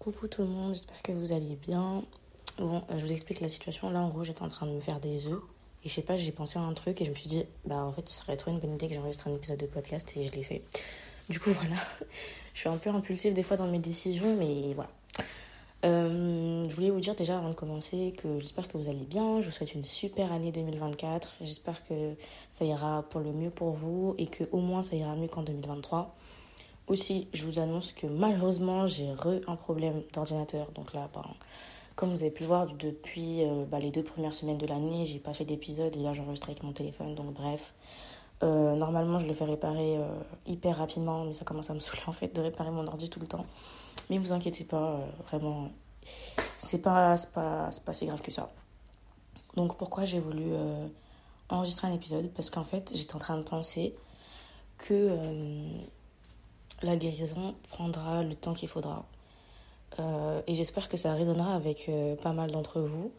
Coucou tout le monde, j'espère que vous allez bien. Bon, euh, je vous explique la situation. Là, en gros, j'étais en train de me faire des œufs. Et je sais pas, j'ai pensé à un truc et je me suis dit, bah en fait, ce serait trop une bonne idée que j'enregistre un épisode de podcast et je l'ai fait. Du coup, voilà. Je suis un peu impulsive des fois dans mes décisions, mais voilà. Euh, je voulais vous dire déjà avant de commencer que j'espère que vous allez bien. Je vous souhaite une super année 2024. J'espère que ça ira pour le mieux pour vous et que au moins ça ira mieux qu'en 2023. Aussi, je vous annonce que malheureusement, j'ai re un problème d'ordinateur. Donc là, ben, comme vous avez pu le voir, depuis euh, bah, les deux premières semaines de l'année, j'ai pas fait d'épisode et là j'enregistre avec mon téléphone. Donc bref, euh, normalement je le fais réparer euh, hyper rapidement, mais ça commence à me saouler en fait de réparer mon ordi tout le temps. Mais vous inquiétez pas, vraiment, c'est pas, pas, pas si grave que ça. Donc pourquoi j'ai voulu enregistrer un épisode? Parce qu'en fait j'étais en train de penser que la guérison prendra le temps qu'il faudra. Euh, et j'espère que ça résonnera avec euh, pas mal d'entre vous.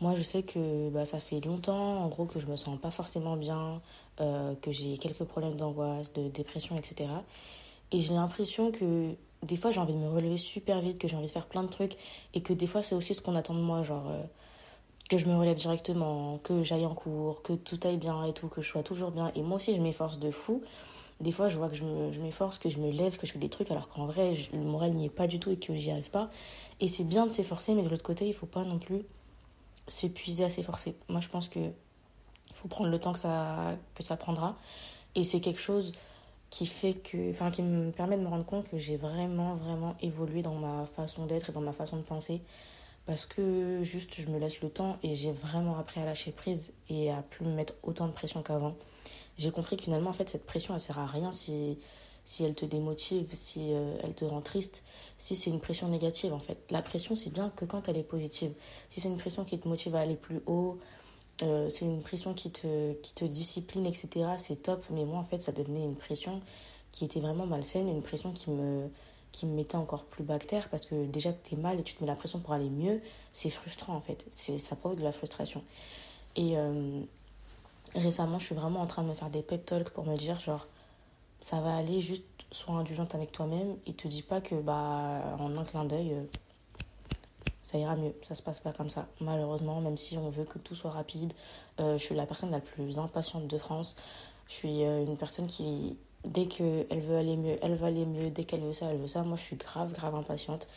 Moi, je sais que bah, ça fait longtemps, en gros, que je me sens pas forcément bien, euh, que j'ai quelques problèmes d'angoisse, de dépression, etc. Et j'ai l'impression que des fois, j'ai envie de me relever super vite, que j'ai envie de faire plein de trucs, et que des fois, c'est aussi ce qu'on attend de moi, genre que je me relève directement, que j'aille en cours, que tout aille bien et tout, que je sois toujours bien. Et moi aussi, je m'efforce de fou. Des fois, je vois que je m'efforce, que je me lève, que je fais des trucs, alors qu'en vrai, le moral n'y est pas du tout et que j'y arrive pas. Et c'est bien de s'efforcer, mais de l'autre côté, il faut pas non plus s'épuiser à s'efforcer. Moi, je pense que faut prendre le temps que ça, que ça prendra. Et c'est quelque chose qui fait que, enfin, qui me permet de me rendre compte que j'ai vraiment, vraiment évolué dans ma façon d'être et dans ma façon de penser. Parce que juste, je me laisse le temps et j'ai vraiment appris à lâcher prise et à plus me mettre autant de pression qu'avant j'ai compris que finalement, en fait, cette pression, elle sert à rien si, si elle te démotive, si euh, elle te rend triste, si c'est une pression négative, en fait. La pression, c'est bien que quand elle est positive. Si c'est une pression qui te motive à aller plus haut, euh, c'est une pression qui te, qui te discipline, etc., c'est top. Mais moi, en fait, ça devenait une pression qui était vraiment malsaine, une pression qui me, qui me mettait encore plus bactère parce que déjà que tu es mal et tu te mets la pression pour aller mieux, c'est frustrant, en fait. Ça provoque de la frustration. Et, euh, récemment, je suis vraiment en train de me faire des pep talks pour me dire, genre, ça va aller, juste sois indulgente avec toi-même et te dis pas que, bah, en un clin d'œil, euh, ça ira mieux. Ça se passe pas comme ça. Malheureusement, même si on veut que tout soit rapide, euh, je suis la personne la plus impatiente de France. Je suis euh, une personne qui, dès qu'elle veut aller mieux, elle va aller mieux. Dès qu'elle veut ça, elle veut ça. Moi, je suis grave, grave impatiente.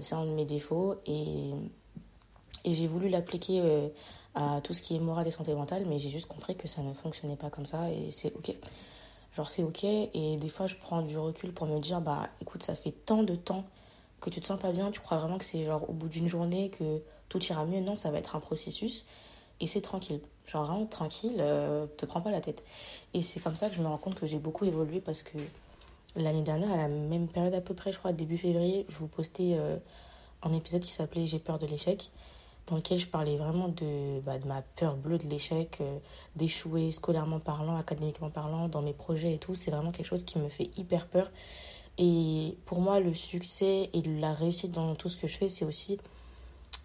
c'est un de mes défauts et, et j'ai voulu l'appliquer à tout ce qui est moral et santé mentale, mais j'ai juste compris que ça ne fonctionnait pas comme ça et c'est ok. Genre c'est ok et des fois je prends du recul pour me dire bah écoute ça fait tant de temps que tu te sens pas bien, tu crois vraiment que c'est genre au bout d'une journée que tout ira mieux, non ça va être un processus et c'est tranquille. Genre vraiment tranquille, euh, te prends pas la tête. Et c'est comme ça que je me rends compte que j'ai beaucoup évolué parce que l'année dernière à la même période à peu près je crois début février je vous postais euh, un épisode qui s'appelait J'ai peur de l'échec dans lequel je parlais vraiment de, bah, ma peur bleue de l'échec, euh, d'échouer scolairement parlant, académiquement parlant, dans mes projets et tout. C'est vraiment quelque chose qui me fait hyper peur. Et pour moi, le succès et la réussite dans tout ce que je fais, c'est aussi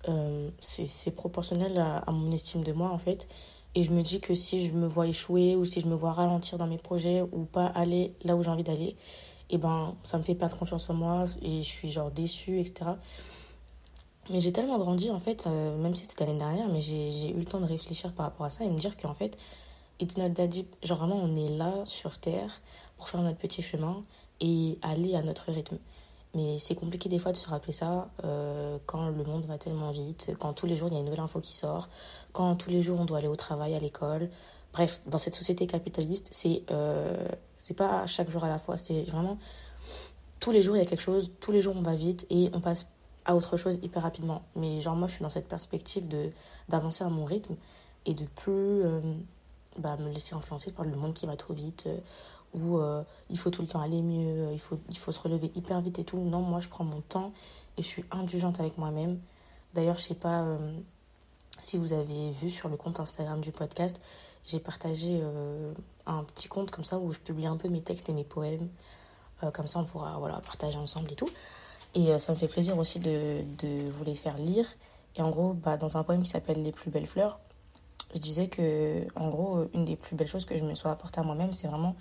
euh, c'est proportionnel à, mon estime de moi en fait. Et je me dis que si je me vois échouer ou si je me vois ralentir dans mes projets ou pas aller là où j'ai envie d'aller, et eh ben ça me fait pas confiance en moi et je suis genre déçue, etc. Mais j'ai tellement grandi, en fait, euh, même si c'était l'année dernière, mais j'ai eu le temps de réfléchir par rapport à ça et me dire qu'en fait, it's not that deep. Genre, vraiment, on est là sur Terre pour faire notre petit chemin et aller à notre rythme. Mais c'est compliqué des fois de se rappeler ça euh, quand le monde va tellement vite, quand tous les jours il y a une nouvelle info qui sort, quand tous les jours on doit aller au travail, à l'école. Bref, dans cette société capitaliste, c'est euh, c'est pas chaque jour à la fois, c'est vraiment tous les jours il y a quelque chose, tous les jours on va vite et on passe à autre chose hyper rapidement. Mais genre moi je suis dans cette perspective de d'avancer à mon rythme et de plus euh, bah, me laisser influencer par le monde qui va trop vite euh, où euh, il faut tout le temps aller mieux, il faut, il faut se relever hyper vite et tout. Non, moi je prends mon temps et je suis indulgente avec moi-même. D'ailleurs, je sais pas si vous avez vu sur le compte Instagram du podcast, j'ai partagé un petit compte comme ça où je publie un peu mes textes et mes poèmes. comme ça, on pourra voilà, partager ensemble et tout. Et euh, ça me fait plaisir aussi de, de, vous les faire lire. Et en gros, bah, dans un poème qui s'appelle Les plus belles fleurs, je disais que, en gros, une des plus belles choses que je me sois apportée à moi-même, c'est vraiment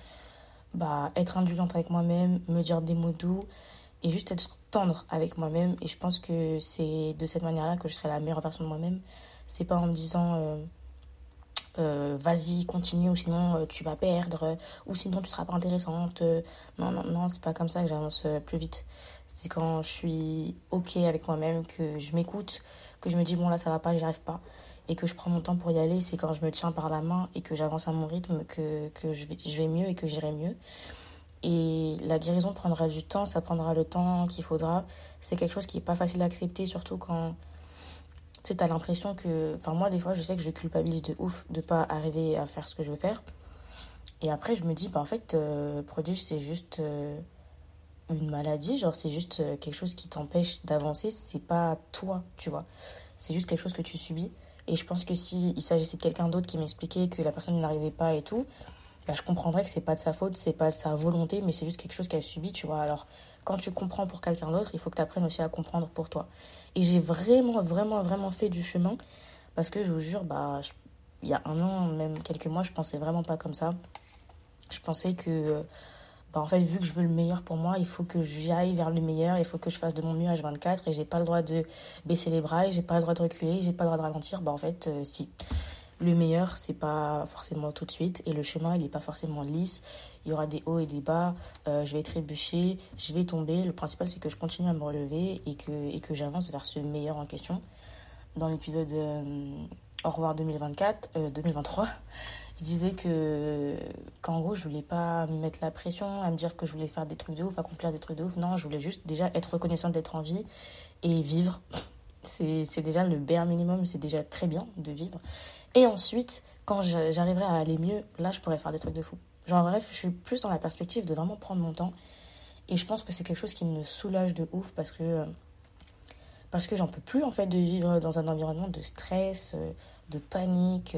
bah, être indulgente avec moi-même, me dire des mots doux et juste être tendre avec moi-même. Et je pense que c'est de cette manière-là que je serai la meilleure version de moi-même. C'est pas en me disant euh, euh, vas-y, continue, ou sinon euh, tu vas perdre, ou sinon tu seras pas intéressante. non, non, non, c'est pas comme ça que j'avance plus vite. C'est quand je suis ok avec moi-même, que je m'écoute, que je me dis bon là ça va pas, j'y arrive pas, et que je prends mon temps pour y aller. C'est quand je me tiens par la main et que j'avance à mon rythme que, que je, vais, je vais mieux et que j'irai mieux. Et la guérison prendra du temps, ça prendra le temps qu'il faudra. C'est quelque chose qui n'est pas facile à accepter, surtout quand tu as l'impression que. Enfin, moi, des fois, je sais que je culpabilise de ouf de pas arriver à faire ce que je veux faire. Et après, je me dis, bah, en fait, euh, prodige, c'est juste euh, une maladie, genre, c'est juste euh, quelque chose qui t'empêche d'avancer. C'est pas toi, tu vois. C'est juste quelque chose que tu subis. Et je pense que si il s'agissait de quelqu'un d'autre qui m'expliquait que la personne n'arrivait pas et tout, bah, je comprendrais que c'est pas de sa faute, c'est pas de sa volonté, mais c'est juste quelque chose qu'elle subit, tu vois. Alors, quand tu comprends pour quelqu'un d'autre, il faut que tu apprennes aussi à comprendre pour toi. Et j'ai vraiment, vraiment, vraiment fait du chemin parce que je vous jure, bah, il y a un an, même quelques mois, je pensais vraiment pas comme ça. Je pensais que, bah, en fait, vu que je veux le meilleur pour moi, il faut que j'aille vers le meilleur, il faut que je fasse de mon mieux H24 et j'ai pas le droit de baisser les bras, j'ai pas le droit de reculer, j'ai pas le droit de ralentir. Bah, en fait, euh, si le meilleur, c'est pas forcément tout de suite. Et le chemin, il n'est pas forcément lisse. Il y aura des hauts et des bas. Euh, je vais trébucher, je vais tomber. Le principal, c'est que je continue à me relever et que, et que j'avance vers ce meilleur en question. Dans l'épisode euh, Au revoir 2024, 2023, euh, je disais que qu'en gros, je voulais pas me mettre la pression, à me dire que je voulais faire des trucs de ouf, accomplir des trucs de ouf. Non, je voulais juste déjà être reconnaissante d'être en vie et vivre. C'est déjà le bare minimum, c'est déjà très bien de vivre. Et ensuite, quand j'arriverai à aller mieux, là, je pourrais faire des trucs de fou. Genre, bref, je suis plus dans la perspective de vraiment prendre mon temps. Et je pense que c'est quelque chose qui me soulage de ouf parce que, parce que j'en peux plus, en fait, de vivre dans un environnement de stress, de panique,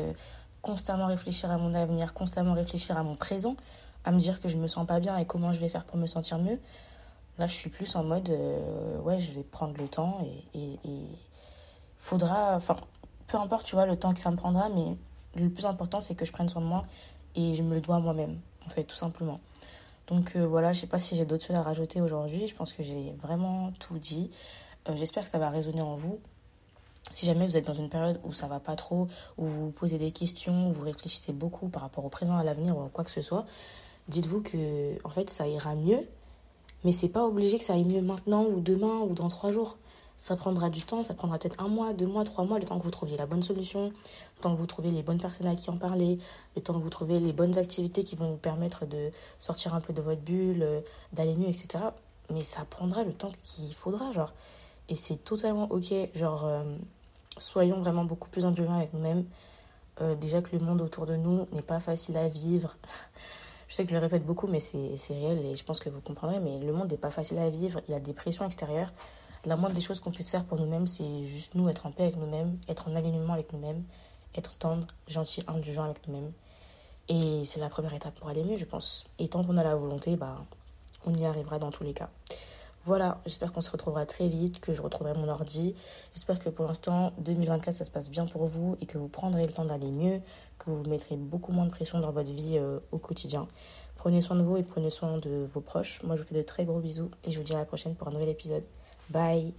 constamment réfléchir à mon avenir, constamment réfléchir à mon présent, à me dire que je me sens pas bien et comment je vais faire pour me sentir mieux. Là, je suis plus en mode, euh, ouais, je vais prendre le temps et, et, et faudra, enfin, peu importe, tu vois, le temps que ça me prendra, mais le plus important, c'est que je prenne soin de moi et je me le dois moi-même, en fait, tout simplement. Donc euh, voilà, je sais pas si j'ai d'autres choses à rajouter aujourd'hui. Je pense que j'ai vraiment tout dit. Euh, j'espère que ça va résonner en vous. Si jamais vous êtes dans une période où ça va pas trop, où vous vous posez des questions, où vous réfléchissez beaucoup par rapport au présent, à l'avenir ou à quoi que ce soit, dites-vous que en fait ça ira mieux, mais c'est pas obligé que ça aille mieux maintenant ou demain ou dans trois jours. Ça prendra du temps, ça prendra peut-être un mois, deux mois, trois mois, le temps que vous trouviez la bonne solution, le temps que vous trouviez les bonnes personnes à qui en parler, le temps que vous trouviez les bonnes activités qui vont vous permettre de sortir un peu de votre bulle, euh, d'aller mieux, etc. Mais ça prendra le temps qu'il faudra, genre. Et c'est totalement ok, genre, euh, soyons vraiment beaucoup plus indulgents avec nous-mêmes. Euh, déjà que le monde autour de nous n'est pas facile à vivre. je sais que je le répète beaucoup, mais c'est réel et je pense que vous comprendrez. Mais le monde n'est pas facile à vivre. Il y a des pressions extérieures la moindre des choses qu'on puisse faire pour nous-mêmes, c'est juste nous être en paix avec nous-mêmes, être en alignement avec nous-mêmes, être tendre, gentil, indulgent avec nous-mêmes. Et c'est la première étape pour aller mieux, je pense. Et tant qu'on a la volonté, bah, on y arrivera dans tous les cas. Voilà, j'espère qu'on se retrouvera très vite, que je retrouverai mon ordi. J'espère que pour l'instant, 2024, ça se passe bien pour vous et que vous prendrez le temps d'aller mieux, que vous mettrez beaucoup moins de pression dans votre vie euh, au quotidien. Prenez soin de vous et prenez soin de vos proches. Moi, je vous fais de très gros bisous et je vous dis à la prochaine pour un nouvel épisode. Bye.